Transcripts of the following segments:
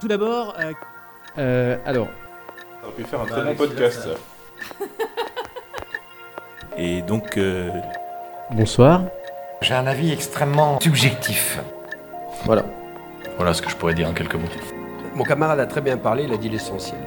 Tout d'abord, euh, Euh, alors, On aurait pu faire un très bon podcast. ça. Et donc, euh, bonsoir. J'ai un avis extrêmement subjectif. Voilà. Voilà ce que je pourrais dire en quelques mots. Mon camarade a très bien parlé, il a dit l'essentiel.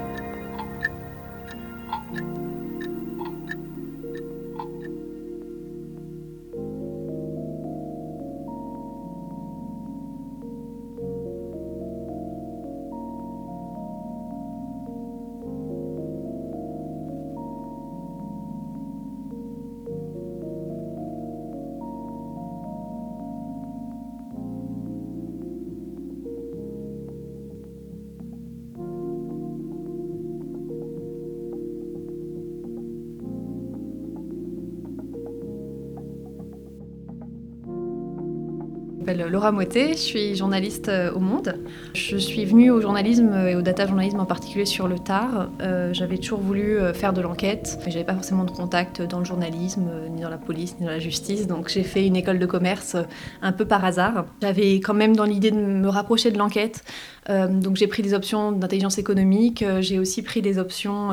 M'appelle Laura Moité, je suis journaliste euh, au Monde. Je suis venue au journalisme et au data journalisme en particulier sur le tard. Euh, j'avais toujours voulu euh, faire de l'enquête, mais j'avais pas forcément de contact dans le journalisme, ni dans la police, ni dans la justice, donc j'ai fait une école de commerce un peu par hasard. J'avais quand même dans l'idée de me rapprocher de l'enquête, donc j'ai pris des options d'intelligence économique, j'ai aussi pris des options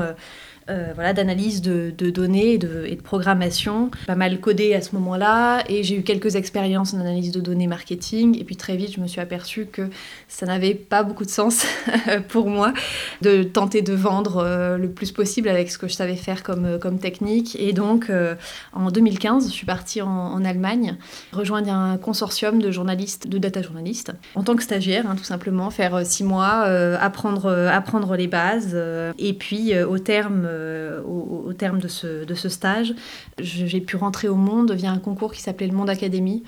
euh, voilà, d'analyse de, données et de, programmation. Pas mal codé à ce moment-là et j'ai eu quelques expériences en analyse de données marketing. Et puis très vite, je me suis aperçue que ça n'avait pas beaucoup de sens pour moi de tenter de vendre euh, le plus possible avec ce que je savais faire comme, euh, comme technique. Et donc, en 2015, je suis partie en, Allemagne rejoindre un consortium de journalistes, de data journalistes, en tant que stagiaire, hein, tout simplement, faire six mois, apprendre, apprendre les bases. et puis, au terme, euh, au, terme de ce, stage, j'ai pu rentrer au monde via un concours qui s'appelait le Monde Academy,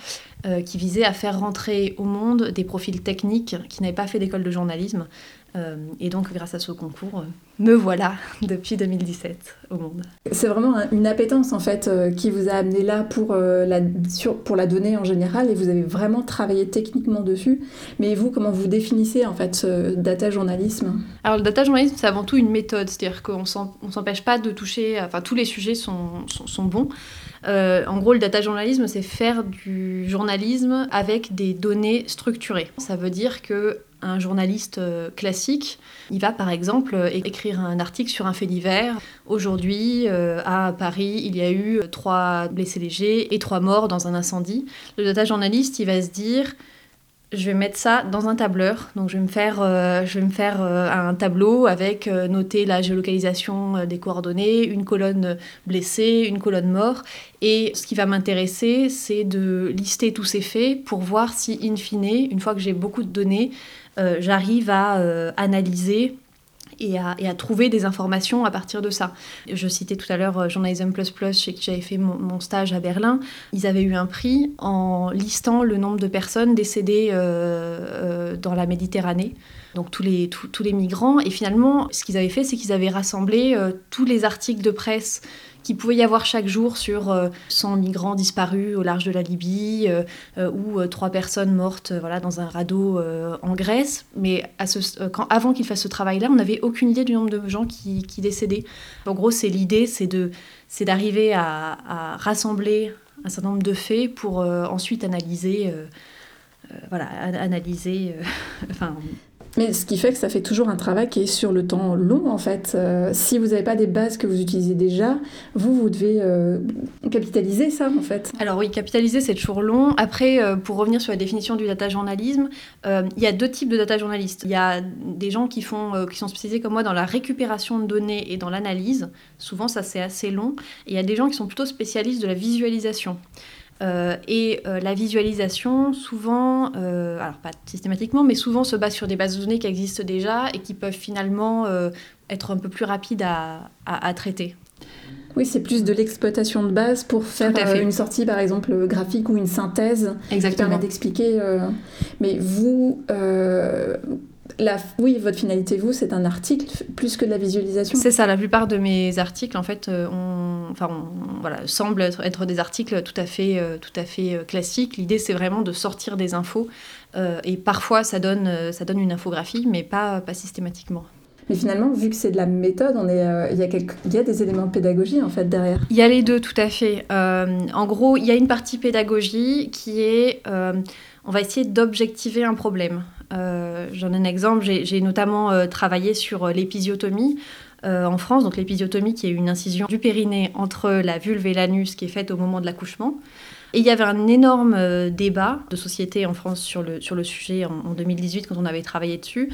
euh, qui visait à faire rentrer au monde des profils techniques qui n'avaient pas fait d'école de journalisme. Euh, et donc, grâce à ce concours, euh, me voilà depuis 2017 au monde. C'est vraiment un- une appétence en fait euh, qui vous a amené là pour, euh, la, sur- pour la donnée en général et vous avez vraiment travaillé techniquement dessus. Mais vous, comment vous définissez en fait ce data journalisme? Alors le data journalisme, c'est avant tout une méthode, c'est-à-dire qu'on on s'empêche pas de toucher, enfin tous les sujets sont, sont, sont bons. Euh, en gros, le data journalisme, c'est faire du journalisme avec des données structurées. Ça veut dire que un journaliste euh, classique, il va par exemple euh, écrire un article sur un fait divers. Aujourd'hui, euh, à Paris, il y a eu trois blessés légers et trois morts dans un incendie. Le data journaliste, il va se dire je vais mettre ça dans un tableur. Donc je vais me faire, je vais me faire un tableau avec noter la géolocalisation des coordonnées, une colonne blessée, une colonne mort. Et ce qui va m'intéresser, c'est de lister tous ces faits pour voir si, in fine, une fois que j'ai beaucoup de données, euh, j'arrive à euh, analyser et à, trouver des informations à partir de ça. Je citais tout à l'heure euh, Journalism Plus Plus, chez qui j'avais fait mon, stage à Berlin. Ils avaient eu un prix en listant le nombre de personnes décédées dans la Méditerranée. Donc tous les, migrants. Et finalement, ce qu'ils avaient fait, c'est qu'ils avaient rassemblé tous les articles de presse qu'il pouvait y avoir chaque jour sur euh, 100 migrants disparus au large de la Libye euh, euh, ou euh, trois personnes mortes euh, voilà, dans un radeau euh, en Grèce. Mais à ce, euh, quand, avant qu'il fasse ce travail-là, on n'avait aucune idée du nombre de gens qui, qui décédaient. En gros, c'est l'idée, c'est de, c'est d'arriver à, à rassembler un certain nombre de faits pour euh, ensuite analyser, euh, euh, voilà, an- analyser, euh, enfin, Mais ce qui fait que ça fait toujours un travail qui est sur le temps long en fait. Euh, si vous n'avez pas des bases que vous utilisez déjà, vous, vous devez euh, capitaliser ça en fait. Alors oui, capitaliser, c'est toujours long. Après, euh, pour revenir sur la définition du data journalisme, il y a deux types de data journalistes. Il y a des gens qui, font, qui sont spécialisés comme moi dans la récupération de données et dans l'analyse. Souvent, ça, c'est assez long. Et il y a des gens qui sont plutôt spécialistes de la visualisation. Euh, et euh, la visualisation, souvent, euh, alors pas systématiquement, mais souvent se base sur des bases de données qui existent déjà et qui peuvent finalement être un peu plus rapides à- à- à traiter. Oui, c'est plus de l'exploitation de base pour faire fait. une sortie par exemple graphique ou une synthèse qui permet d'expliquer. Mais vous, la, oui, votre finalité, vous, c'est un article plus que de la visualisation. C'est ça, la plupart de mes articles, en fait, euh, on, enfin, on- voilà, semblent être, être des articles tout à fait, euh, tout à fait euh, classiques. L'idée, c'est vraiment de sortir des infos. euh, et parfois, ça donne, ça donne une infographie, mais pas, pas systématiquement. Mais finalement, vu que c'est de la méthode, on est, euh, il y, a quelque- il y a des éléments de pédagogie en fait derrière. Il y a les deux, tout à fait. En gros, il y a une partie pédagogie qui est, on va essayer d'objectiver un problème. J'en ai un exemple, j'ai notamment travaillé sur l'épisiotomie. En France, donc l'épisiotomie qui est une incision du périnée entre la vulve et l'anus qui est faite au moment de l'accouchement. Et il y avait un énorme débat de société en France sur le, sur le sujet en 2018 quand on avait travaillé dessus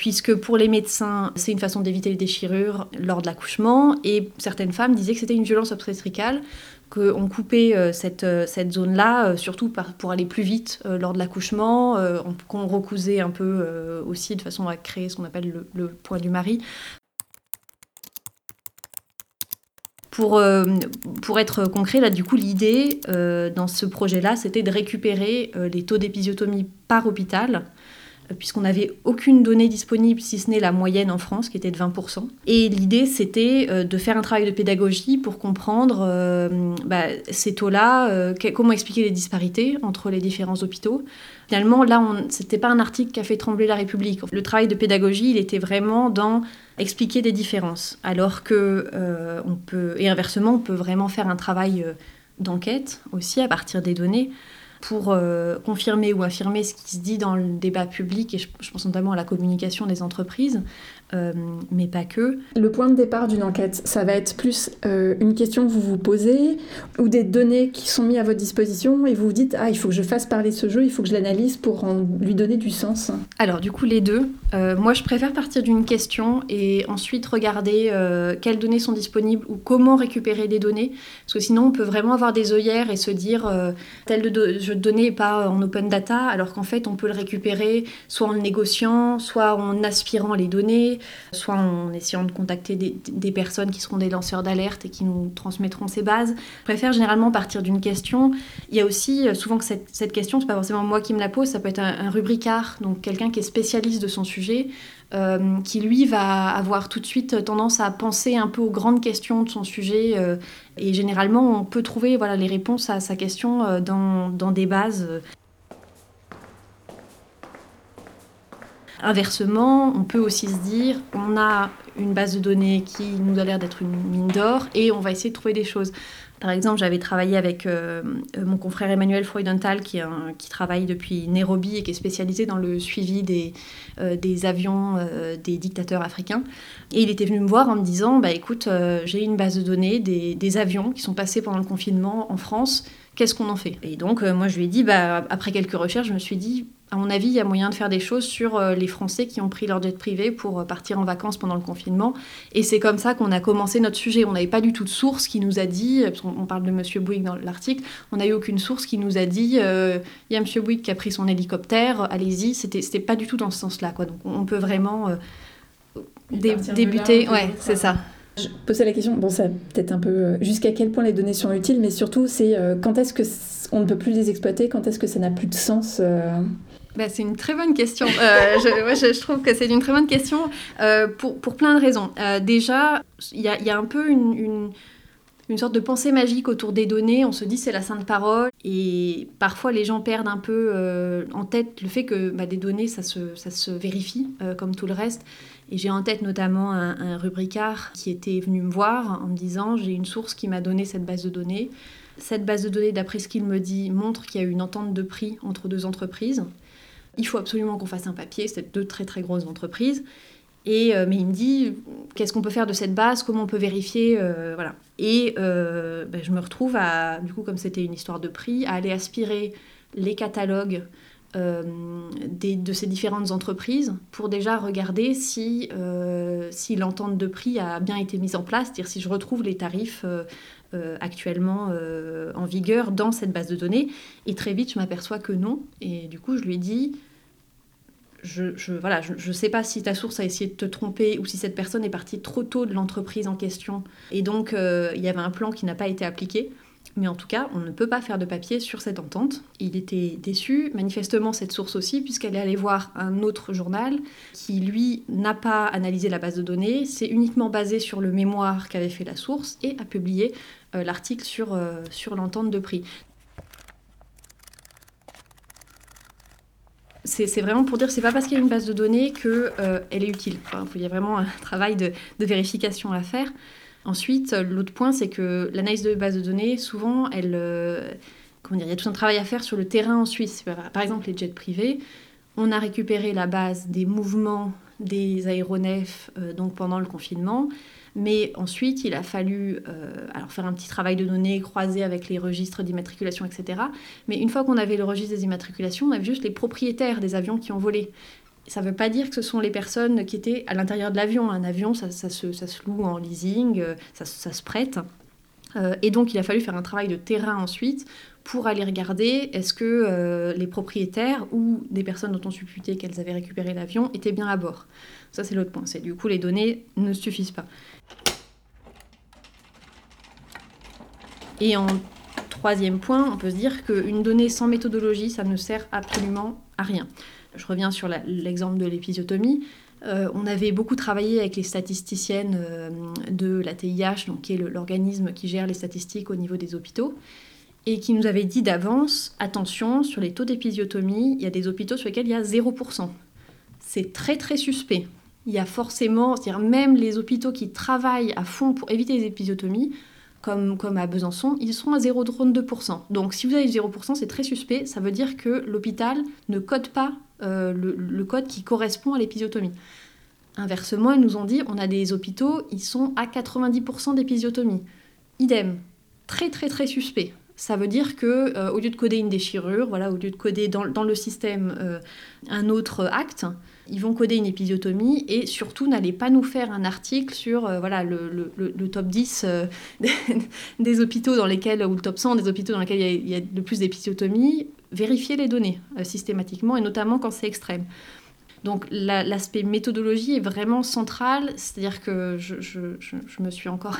puisque pour les médecins, c'est une façon d'éviter les déchirures lors de l'accouchement, et certaines femmes disaient que c'était une violence obstétricale, qu'on coupait euh, cette, euh, cette zone-là, euh, surtout pour aller plus vite lors de l'accouchement, qu'on recousait un peu aussi de façon à créer ce qu'on appelle le, point du mari. Pour, pour, être concret, là, du coup, l'idée dans ce projet-là, c'était de récupérer les taux d'épisiotomie par hôpital puisqu'on n'avait aucune donnée disponible, si ce n'est la moyenne en France, qui était de 20%. Et l'idée, c'était euh, de faire un travail de pédagogie pour comprendre euh, bah, ces taux-là, euh, comment expliquer les disparités entre les différents hôpitaux. Finalement, là, ce n'était pas un article qui a fait trembler la République. Le travail de pédagogie, il était vraiment dans expliquer des différences, alors que on peut, et inversement, on peut vraiment faire un travail d'enquête aussi à partir des données pour euh, confirmer ou affirmer ce qui se dit dans le débat public, et je, je pense notamment à la communication des entreprises, euh, mais pas que. Le point de départ d'une enquête, ça va être plus euh, une question que vous vous posez ou des données qui sont mises à votre disposition et vous vous dites ah il faut que je fasse parler ce jeu, il faut que je l'analyse pour lui donner du sens. Alors du coup les deux. Euh, moi je préfère partir d'une question et ensuite regarder quelles données sont disponibles ou comment récupérer des données parce que sinon on peut vraiment avoir des œillères et se dire tel jeu de données n'est pas en open data alors qu'en fait on peut le récupérer soit en le négociant, soit en aspirant les données soit en essayant de contacter des, personnes qui seront des lanceurs d'alerte et qui nous transmettront ces bases. Je préfère généralement partir d'une question. Il y a aussi euh, souvent que cette, cette question, c'est pas forcément moi qui me la pose, ça peut être un, rubricard, donc quelqu'un qui est spécialiste de son sujet, euh, qui lui va avoir tout de suite tendance à penser un peu aux grandes questions de son sujet. Euh, et généralement, on peut trouver voilà, les réponses à sa question dans, dans des bases Inversement, on peut aussi se dire, on a une base de données qui nous a l'air d'être une mine d'or et on va essayer de trouver des choses. Par exemple, j'avais travaillé avec euh, mon confrère Emmanuel Freudenthal, qui, travaille depuis Nairobi et qui est spécialisé dans le suivi des, euh, avions euh, des dictateurs africains. Et il était venu me voir en me disant, bah, écoute, j'ai une base de données des, avions qui sont passés pendant le confinement en France, qu'est-ce qu'on en fait? Et donc, moi, je lui ai dit, bah, après quelques recherches, je me suis dit, à mon avis, il y a moyen de faire des choses sur euh, les Français qui ont pris leur jet privé pour euh, partir en vacances pendant le confinement. Et c'est comme ça qu'on a commencé notre sujet. On n'avait pas du tout de source qui nous a dit, parce on parle de Monsieur Bouygues dans l'article, on n'a eu aucune source qui nous a dit, euh, il y a Monsieur Bouygues qui a pris son hélicoptère, allez-y. C'était, c'était pas du tout dans ce sens-là. Quoi. Donc on peut vraiment débuter. ouais, c'est ça. Je posais la question, bon, ça peut-être un peu jusqu'à quel point les données sont utiles, mais surtout, c'est quand est-ce que on ne peut plus les exploiter, quand est-ce que ça n'a plus de sens bah, c'est une très bonne question. Euh, je, trouve que c'est une très bonne question euh, pour, pour, plein de raisons. Euh, déjà, il y a, y a, un peu une, une, sorte de pensée magique autour des données. On se dit c'est la sainte parole. Et parfois, les gens perdent un peu en tête le fait que bah, des données, ça se, ça se vérifie comme tout le reste. Et j'ai en tête notamment un, un, rubricard qui était venu me voir en me disant j'ai une source qui m'a donné cette base de données. Cette base de données, d'après ce qu'il me dit, montre qu'il y a eu une entente de prix entre deux entreprises il faut absolument qu'on fasse un papier, c'est deux très très grosses entreprises. Et, euh, mais il me dit, qu'est-ce qu'on peut faire de cette base, comment on peut vérifier, euh, voilà. Et euh, ben, je me retrouve à, du coup, comme c'était une histoire de prix, à aller aspirer les catalogues de ces différentes entreprises pour déjà regarder si, si l'entente de prix a bien été mise en place, c'est-à-dire si je retrouve les tarifs actuellement en vigueur dans cette base de données. Et très vite, je m'aperçois que non. Et du coup, je lui ai dit, je, je, voilà, je ne sais pas si ta source a essayé de te tromper ou si cette personne est partie trop tôt de l'entreprise en question. Et donc, euh, il y avait un plan qui n'a pas été appliqué. Mais en tout cas, on ne peut pas faire de papier sur cette entente. Il était déçu, manifestement cette source aussi, puisqu'elle est allée voir un autre journal qui, lui, n'a pas analysé la base de données, c'est uniquement basé sur le mémoire qu'avait fait la source et a publié euh, l'article sur, euh, sur l'entente de prix. C'est vraiment pour dire c'est pas parce qu'il y a une base de données qu'elle euh, est utile. il y a vraiment un travail de, vérification à faire. Ensuite, l'autre point, c'est que l'analyse de base de données, souvent, elle, euh, comment dire, il y a tout un travail à faire sur le terrain en Suisse. Par exemple, les jets privés, On a récupéré la base des mouvements des aéronefs euh, donc pendant le confinement. Mais ensuite, il a fallu euh, alors faire un petit travail de données croisé avec les registres d'immatriculation, etc. Mais une fois qu'on avait le registre des immatriculations, on avait juste les propriétaires des avions qui ont volé. Ça ne veut pas dire que ce sont les personnes qui étaient à l'intérieur de l'avion. Un avion, ça, se, ça, se, loue en leasing, euh, ça, ça se prête. Et donc, il a fallu faire un travail de terrain ensuite pour aller regarder est-ce que les propriétaires ou des personnes dont on supputait qu'elles avaient récupéré l'avion étaient bien à bord. Ça, c'est l'autre point. C'est du coup, les données ne suffisent pas. Et en troisième point, on peut se dire qu'une donnée sans méthodologie, ça ne sert absolument à rien. Je reviens sur l'exemple de l'épisiotomie. Euh, on avait beaucoup travaillé avec les statisticiennes euh, de la TIH, donc qui est l'organisme qui gère les statistiques au niveau des hôpitaux, et qui nous avait dit d'avance, attention, sur les taux d'épisiotomie, il y a des hôpitaux sur lesquels il y a 0%. C'est très très suspect. Il y a forcément, c'est-à-dire même les hôpitaux qui travaillent à fond pour éviter les épisiotomies, comme, comme à Besançon, ils seront à 0,32%. Donc si vous avez 0%, c'est très suspect, ça veut dire que l'hôpital ne code pas euh, le, code qui correspond à l'épisiotomie. Inversement, ils nous ont dit, on a des hôpitaux, ils sont à 90% d'épisiotomie. Idem, très très très suspect. Ça veut dire que euh, au lieu de coder une déchirure, voilà, au lieu de coder dans, le système euh, un autre acte, ils vont coder une épisiotomie et surtout n'allez pas nous faire un article sur voilà, le, top 10 euh, des hôpitaux dans lesquels, ou le top 100 des hôpitaux dans lesquels il y a, le plus d'épisiotomies. Vérifiez les données euh, systématiquement et notamment quand c'est extrême. Donc l'aspect méthodologie est vraiment central, c'est-à-dire que je, me suis encore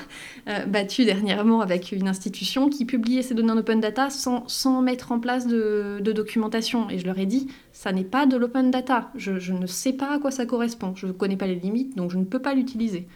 euh, battue dernièrement avec une institution qui publiait ces données en open data sans, sans mettre en place de, documentation. Et je leur ai dit, ça n'est pas de l'open data, je ne sais pas à quoi ça correspond, je ne connais pas les limites, donc je ne peux pas l'utiliser.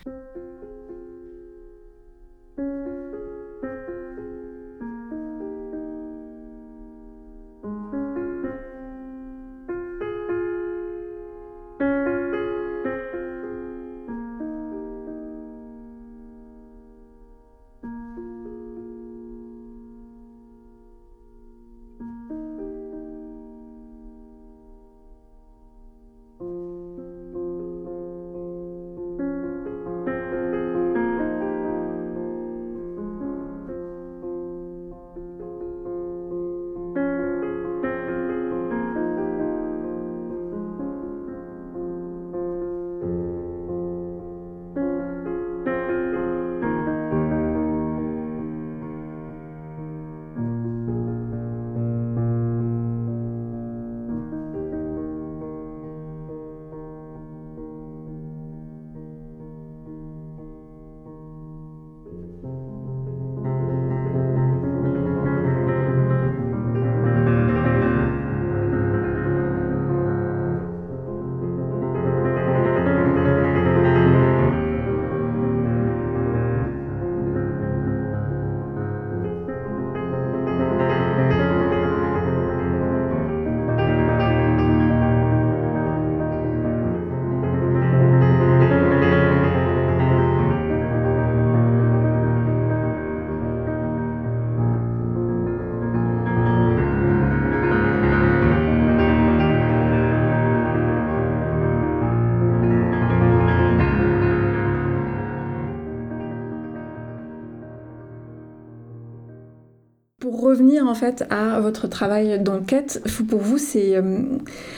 En fait à votre travail d'enquête, pour vous, c'est, euh,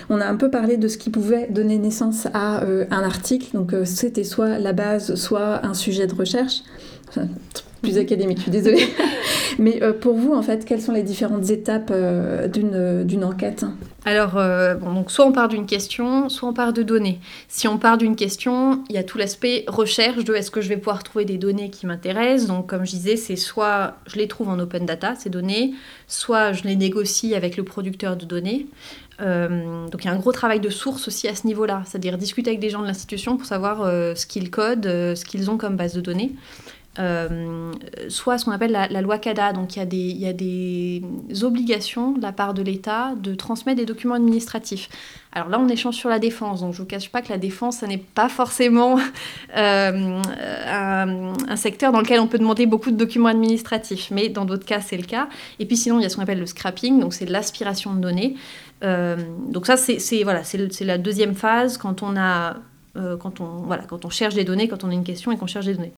on a un peu parlé de ce qui pouvait donner naissance à euh, un article. Donc euh, c'était soit la base, soit un sujet de recherche. plus académique, je suis désolée. Mais pour vous, en fait, quelles sont les différentes étapes d'une enquête? Alors, donc soit on part d'une question, soit on part de données. Si on part d'une question, il y a tout l'aspect recherche de est-ce que je vais pouvoir trouver des données qui m'intéressent. Donc, comme je disais, c'est soit je les trouve en open data, ces données, soit je les négocie avec le producteur de données. Euh, donc il y a un gros travail de source aussi à ce niveau-là, c'est-à-dire discuter avec des gens de l'institution pour savoir euh, ce qu'ils codent, euh, ce qu'ils ont comme base de données. Euh, soit ce qu'on appelle la, loi CADA. Donc il y, a des, obligations de la part de l'État de transmettre des documents administratifs. Alors là, on échange sur la défense. Donc je ne vous cache pas que la défense, ça n'est pas forcément euh, un, un, secteur dans lequel on peut demander beaucoup de documents administratifs. Mais dans d'autres cas, c'est le cas. Et puis sinon, il y a ce qu'on appelle le scrapping. Donc c'est l'aspiration de données. Euh, donc ça, c'est voilà, la deuxième phase quand on a quand on, voilà, quand on cherche des données, quand on a une question et qu'on cherche des données.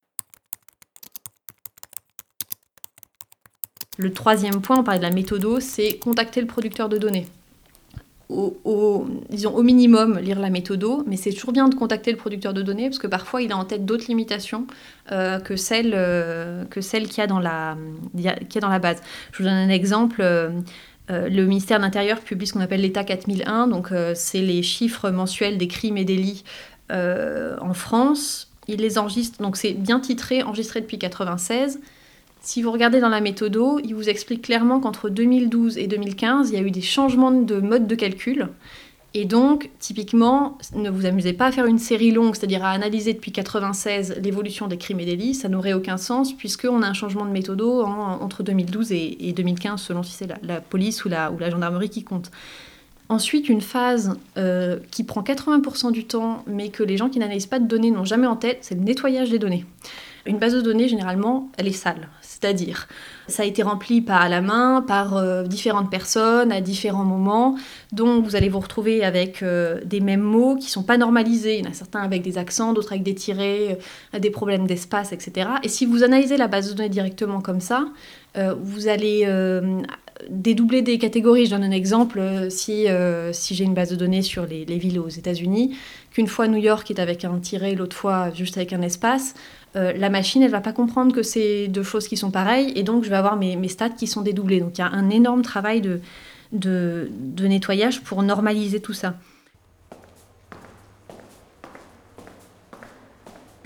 Le troisième point, on parlait de la méthodo, c'est contacter le producteur de données. Au, disons, au minimum, lire la méthodo, mais c'est toujours bien de contacter le producteur de données parce que parfois il a en tête d'autres limitations euh, que celles euh, que qu'il y, a dans la, a dans la base. Je vous donne un exemple. Euh, le ministère de l'Intérieur publie ce qu'on appelle l'État 4001, donc c'est les chiffres mensuels des crimes et délits en France. Il les enregistre, donc c'est bien titré, enregistré depuis 96. Si vous regardez dans la méthodo, il vous explique clairement qu'entre 2012 et 2015, il y a eu des changements de mode de calcul. Et donc, typiquement, ne vous amusez pas à faire une série longue, c'est-à-dire à analyser depuis 96 l'évolution des crimes et délits, ça n'aurait aucun sens puisqu'on a un changement de méthodo entre 2012 et, 2015, selon si c'est la, police ou la, gendarmerie qui compte. Ensuite, une phase euh, qui prend 80% du temps, mais que les gens qui n'analysent pas de données n'ont jamais en tête, c'est le nettoyage des données. Une base de données, généralement, elle est sale. C'est-à-dire, ça a été rempli à la main, par euh, différentes personnes, à différents moments. Donc, vous allez vous retrouver avec euh, des mêmes mots qui sont pas normalisés. Il y en a certains avec des accents, d'autres avec des tirés, euh, des problèmes d'espace, etc. Et si vous analysez la base de données directement comme ça, vous allez dédoubler des catégories. Je donne un exemple. Si, si j'ai une base de données sur les, les villes aux États-Unis, qu'une fois New York est avec un tiré, l'autre fois juste avec un espace, euh, la machine, elle va pas comprendre que c'est deux choses qui sont pareilles, et donc je vais avoir mes, stats qui sont dédoublés. Donc il y a un énorme travail de, de, nettoyage pour normaliser tout ça.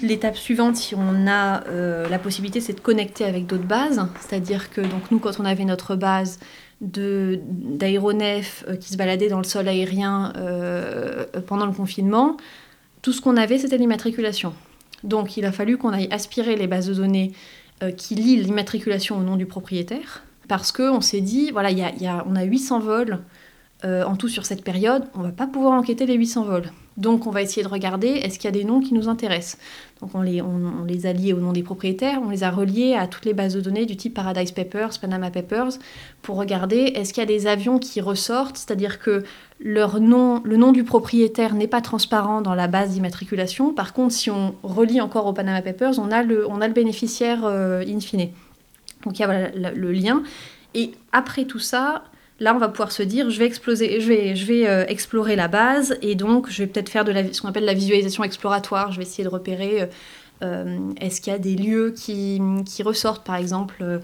L'étape suivante, si on a euh, la possibilité, c'est de connecter avec d'autres bases. C'est-à-dire que donc nous, quand on avait notre base d'aéronefs euh, qui se baladaient dans le sol aérien pendant le confinement, tout ce qu'on avait, c'était l'immatriculation. Donc il a fallu qu'on aille aspirer les bases de données euh, qui lient l'immatriculation au nom du propriétaire, parce qu'on s'est dit, voilà, y a, on a 800 vols euh, en tout sur cette période, on va pas pouvoir enquêter les 800 vols. Donc on va essayer de regarder est-ce qu'il y a des noms qui nous intéressent? Donc on les, a liés au nom des propriétaires, on les a reliés à toutes les bases de données du type Paradise Papers, Panama Papers, pour regarder est-ce qu'il y a des avions qui ressortent, c'est-à-dire que leur nom, le nom du propriétaire n'est pas transparent dans la base d'immatriculation. Par contre, si on relie encore au Panama Papers, on a le, on a le bénéficiaire euh, in fine. Donc il y a le lien. Et après tout ça, Là, on va pouvoir se dire, je vais, exploser, je vais, euh, explorer la base et donc je vais peut-être faire de ce qu'on appelle la visualisation exploratoire. Je vais essayer de repérer euh, euh, est-ce qu'il y a des lieux qui, qui ressortent, par exemple.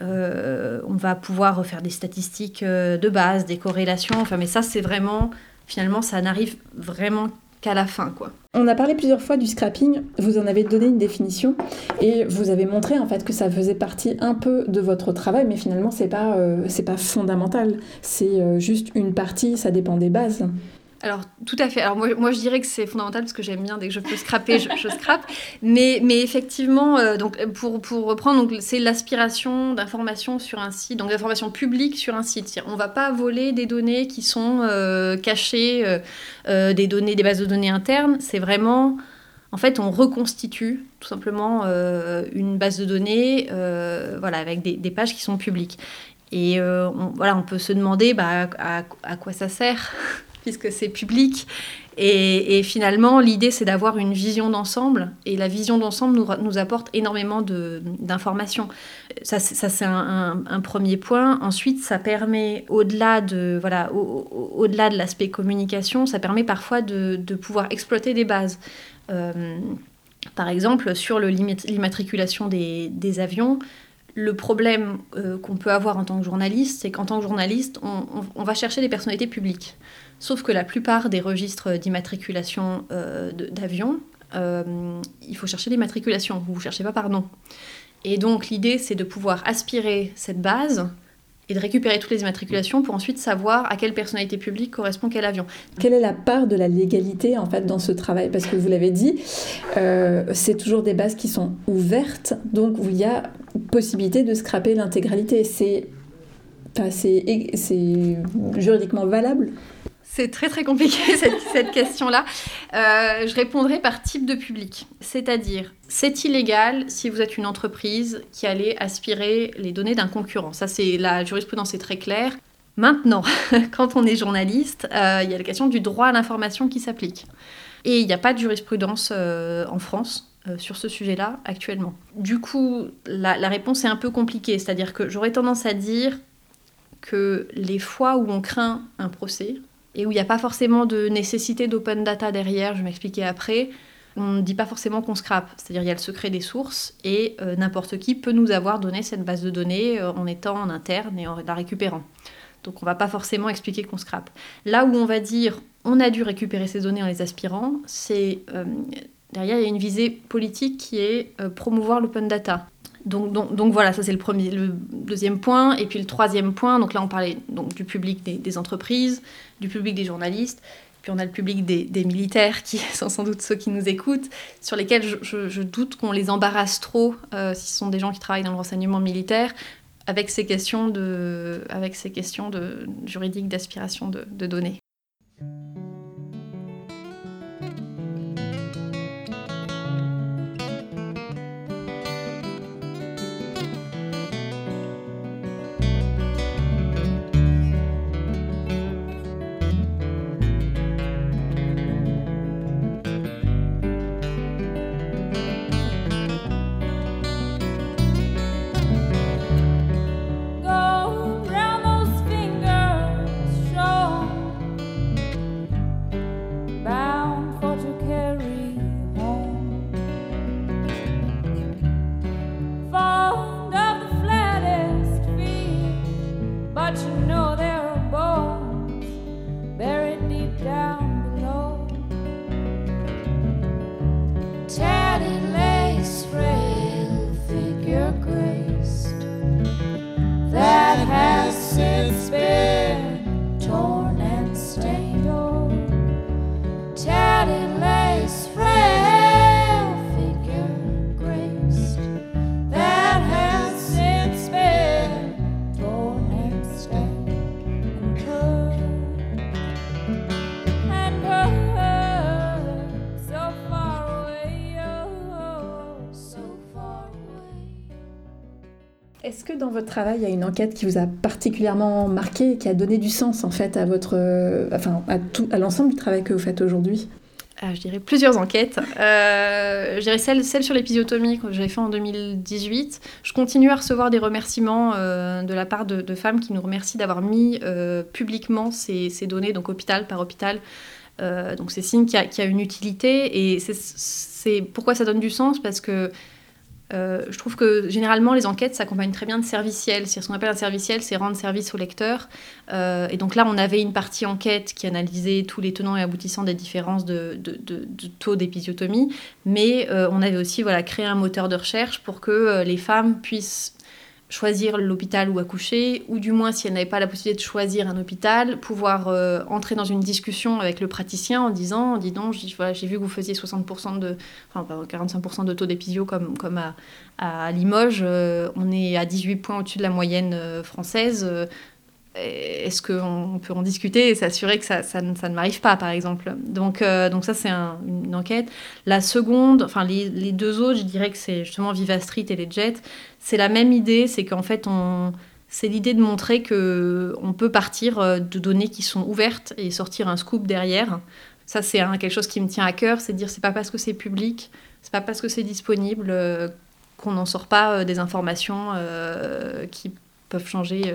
on va pouvoir faire des statistiques de base, des corrélations. Enfin, mais ça, c'est vraiment, finalement, ça n'arrive vraiment qu'à la fin, quoi. On a parlé plusieurs fois du scrapping, vous en avez donné une définition et vous avez montré en fait que ça faisait partie un peu de votre travail, mais finalement c'est pas euh, pas fondamental, c'est euh, juste une partie, ça dépend des bases. Alors, tout à fait. Alors, moi, moi je dirais que c'est fondamental parce que j'aime bien, dès que je peux scraper, je, je scrape. Mais, mais effectivement, euh, donc, pour, pour reprendre, c'est l'aspiration d'informations sur un site, donc d'informations publiques sur un site. On ne va pas voler des données qui sont euh, cachées, euh, des données, des bases de données internes. C'est vraiment. En fait, on reconstitue tout simplement une base de données voilà, avec des, des, pages qui sont publiques. Et on, voilà, on peut se demander bah, à, à quoi ça sert? Puisque c'est public. Et, finalement, l'idée, c'est d'avoir une vision d'ensemble. Et la vision d'ensemble nous, nous, apporte énormément d'informations. Ça, c'est un, premier point. Ensuite, ça permet, au-delà de voilà, au-delà de l'aspect communication, ça permet parfois de, pouvoir exploiter des bases. Euh, par exemple, sur l'immatriculation des, des avions, le problème euh, qu'on peut avoir en tant que journaliste, c'est qu'en tant que journaliste, on, va chercher des personnalités publiques. Sauf que la plupart des registres d'immatriculation euh, d'avions, euh, il faut chercher l'immatriculation, vous ne cherchez pas par nom. Et donc l'idée, c'est de pouvoir aspirer cette base et de récupérer toutes les immatriculations pour ensuite savoir à quelle personnalité publique correspond quel avion. Quelle est la part de la légalité en fait dans ce travail? Parce que vous l'avez dit, euh, c'est toujours des bases qui sont ouvertes, donc il y a possibilité de scraper l'intégralité. C'est c'est juridiquement valable? C'est très très compliqué cette, question-là. Euh, je répondrai par type de public. C'est-à-dire, c'est illégal si vous êtes une entreprise qui allait aspirer les données d'un concurrent. Ça, c'est la jurisprudence est très claire. Maintenant, quand on est journaliste, euh, il y a la question du droit à l'information qui s'applique. Et il n'y a pas de jurisprudence euh, en France sur ce sujet-là actuellement. Du coup, la réponse est un peu compliquée. C'est-à-dire que j'aurais tendance à dire que les fois où on craint un procès, et où il n'y a pas forcément de nécessité d'open data derrière, je vais m'expliquer après, on ne dit pas forcément qu'on scrape. C'est-à-dire il y a le secret des sources et euh, n'importe qui peut nous avoir donné cette base de données euh, en étant en interne et en la récupérant. Donc on va pas forcément expliquer qu'on scrape. Là où on va dire on a dû récupérer ces données en les aspirant, c'est euh, derrière il y a une visée politique qui est promouvoir l'open data. Donc, voilà, ça c'est le, le deuxième point. Et puis le troisième point, donc là on parlait donc, du public des, entreprises, du public des journalistes, puis on a le public des, militaires qui sont sans doute ceux qui nous écoutent, sur lesquels je, doute qu'on les embarrasse trop euh, si ce sont des gens qui travaillent dans le renseignement militaire avec ces questions, de, avec ces questions de, juridiques d'aspiration de données. Votre travail, il y a une enquête qui vous a particulièrement marqué et qui a donné du sens en fait à votre, euh, enfin à tout, à l'ensemble du travail que vous faites aujourd'hui? Ah, je dirais plusieurs enquêtes. Euh, je dirais celle, celle sur l'épisiotomie que j'avais fait en 2018. Je continue à recevoir des remerciements euh, de la part de, femmes qui nous remercient d'avoir mis publiquement ces, ces, données, donc hôpital par hôpital. donc c'est signe qu'il y, a une utilité et c'est pourquoi ça donne du sens? Parce que euh, je trouve que généralement les enquêtes s'accompagnent très bien de serviciels. Ce qu'on appelle un serviciel, c'est rendre service au lecteur. Euh, et donc là, on avait une partie enquête qui analysait tous les tenants et aboutissants des différences de, taux d'épisiotomie, mais euh, on avait aussi créé un moteur de recherche pour que les femmes puissent choisir l'hôpital où accoucher, ou du moins si elle n'avait pas la possibilité de choisir un hôpital, pouvoir euh, entrer dans une discussion avec le praticien en disant, dis donc, j'ai vu que vous faisiez 60% de, enfin 45% de taux d'épisio comme, comme à, à Limoges, euh, on est à 18 points au-dessus de la moyenne euh, française. Est-ce qu'on peut en discuter et s'assurer que ça, ne m'arrive pas, par exemple? Donc, donc ça, c'est une enquête. La seconde, enfin les, deux autres, je dirais que c'est justement Viva Street et les Jets c'est la même idée, c'est qu'en fait, c'est l'idée de montrer que on peut partir euh, de données qui sont ouvertes et sortir un scoop derrière. Ça, c'est quelque chose qui me tient à cœur, c'est de dire c'est pas parce que c'est public, c'est pas parce que c'est disponible euh, qu'on n'en sort pas euh, des informations qui peuvent changer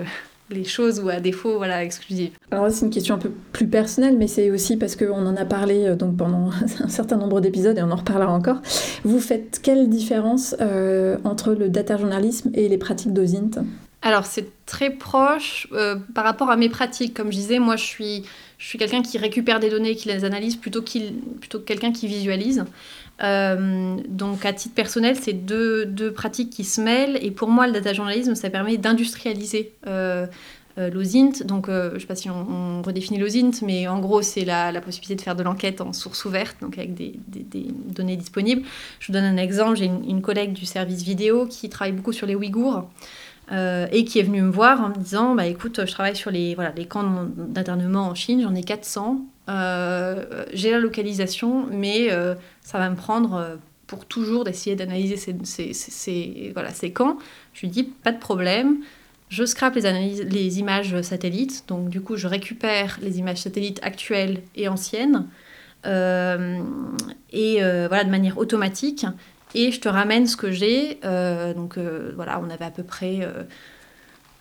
les choses ou à défaut voilà exclusives. Alors c'est une question un peu plus personnelle, mais c'est aussi parce qu'on en a parlé euh, donc pendant un certain nombre d'épisodes et on en reparlera encore. Vous faites quelle différence euh, entre le data journalisme et les pratiques d'OSINT Alors c'est très proche euh, par rapport à mes pratiques. Comme je disais, moi je suis, je suis quelqu'un qui récupère des données, qui les analyse plutôt, plutôt que quelqu'un qui visualise. Euh, donc à titre personnel, c'est deux, deux, pratiques qui se mêlent. Et pour moi, le data journalisme, ça permet d'industrialiser euh, euh l'OSINT. Donc je ne sais pas si on, redéfinit l'OSINT, mais en gros, c'est la, possibilité de faire de l'enquête en source ouverte, donc avec des, données disponibles. Je vous donne un exemple. J'ai une, collègue du service vidéo qui travaille beaucoup sur les Ouïghours. Euh, et qui est venue me voir en me disant bah écoute je travaille sur les voilà les camps d'internement en Chine j'en ai 400 euh, j'ai la localisation, mais euh, ça va me prendre euh, pour toujours d'essayer d'analyser ces, voilà, ces camps. Je lui dis, pas de problème. Je scrape les images satellites, donc du coup je récupère les images satellites actuelles et anciennes, et voilà de manière automatique, et je te ramène ce que j'ai. donc voilà, on avait à peu près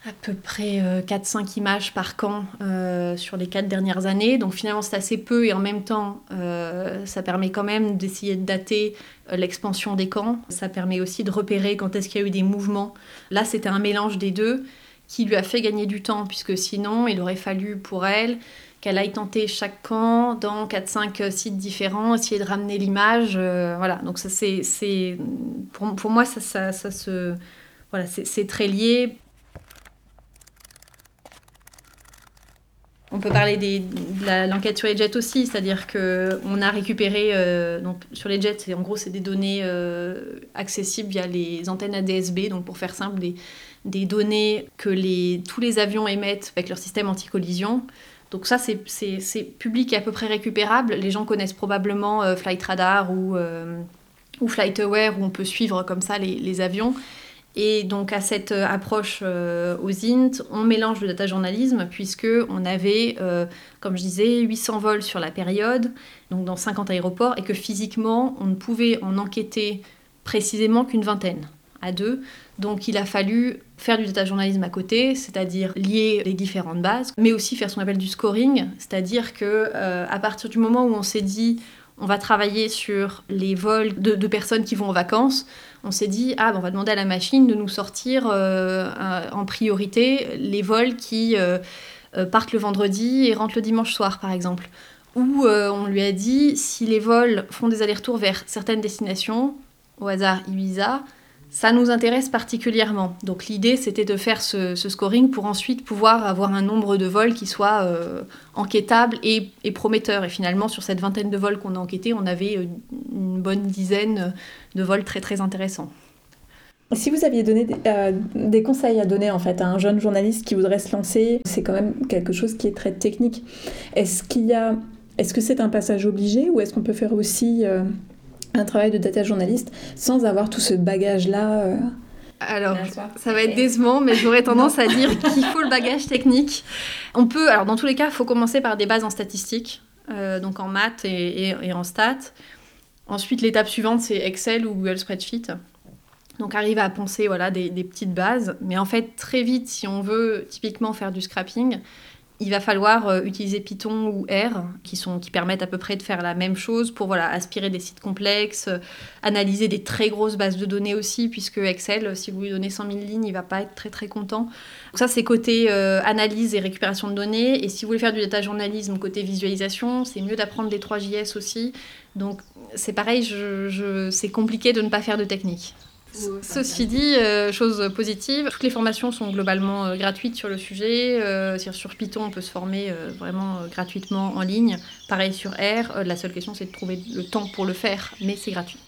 à peu près 4-5 euh, images par camp euh, sur les 4 dernières années. Donc finalement c'est assez peu et en même temps euh, ça permet quand même d'essayer de dater l'expansion des camps. Ça permet aussi de repérer quand est-ce qu'il y a eu des mouvements. Là c'était un mélange des deux qui lui a fait gagner du temps puisque sinon il aurait fallu pour elle qu'elle aille tenter chaque camp dans 4-5 sites différents, essayer de ramener l'image. voilà, donc ça c'est... Pour, pour, moi ça, ça se... Voilà, c'est très lié. On peut parler de l'enquête sur les jets aussi, c'est-à-dire qu'on a récupéré, euh, donc sur les jets, en gros, c'est des données euh, accessibles via les antennes ADSB, donc pour faire simple, des, données que tous les avions émettent avec leur système anti-collision. Donc ça, c'est public et à peu près récupérable. Les gens connaissent probablement euh, Flight Radar ou, FlightAware, où on peut suivre comme ça les avions. Et donc à cette euh, approche euh, aux INT, on mélange le data journalisme puisque on avait, euh, comme je disais, 800 vols sur la période, donc dans 50 aéroports, et que physiquement, on ne pouvait en enquêter précisément qu'une vingtaine à deux. Donc il a fallu faire du data journalisme à côté, c'est-à-dire lier les différentes bases, mais aussi faire ce qu'on appelle du scoring, c'est-à-dire que à partir du moment où on s'est dit on va travailler sur les vols de, personnes qui vont en vacances. On s'est dit, ah, on va demander à la machine de nous sortir euh, en priorité les vols qui euh, euh, partent le vendredi et rentrent le dimanche soir, par exemple. Ou on lui a dit, si les vols font des allers-retours vers certaines destinations, au hasard Ibiza, ça nous intéresse particulièrement. Donc l'idée, c'était de faire ce, scoring pour ensuite pouvoir avoir un nombre de vols qui soit euh, enquêtable et, prometteur. Et finalement, sur cette vingtaine de vols qu'on a enquêtés, on avait euh, une bonne dizaine de vols très très intéressants. Si vous aviez donné des, euh, des, conseils à donner en fait à un jeune journaliste qui voudrait se lancer, c'est quand même quelque chose qui est très technique. Est-ce qu'il y a, est-ce que c'est un passage obligé ou est-ce qu'on peut faire aussi un travail de data journaliste sans avoir tout ce bagage-là euh, alors, ça va être décevant, mais j'aurais tendance à dire qu'il faut le bagage technique. On peut, alors dans tous les cas, il faut commencer par des bases en statistiques, euh, donc en maths et, en stats. Ensuite, l'étape suivante, c'est Excel ou Google Spreadsheet. Donc, arriver à penser voilà, des, des, petites bases. Mais en fait, très vite, si on veut typiquement faire du scrapping, il va falloir euh, utiliser Python ou R, qui, sont, qui permettent à peu près de faire la même chose pour voilà, aspirer des sites complexes, euh, analyser des très grosses bases de données aussi, puisque Excel, si vous lui donnez 100 000 lignes, il va pas être très très content. Donc ça, c'est côté euh, analyse et récupération de données. Et si vous voulez faire du data journalisme côté visualisation, c'est mieux d'apprendre les 3JS aussi. Donc c'est pareil, je, c'est compliqué de ne pas faire de technique. Ceci dit, euh, chose positive, toutes les formations sont globalement euh, gratuites sur le sujet. Euh, sur Python, on peut se former vraiment gratuitement en ligne. Pareil sur R. la seule question, c'est de trouver le temps pour le faire, mais c'est gratuit.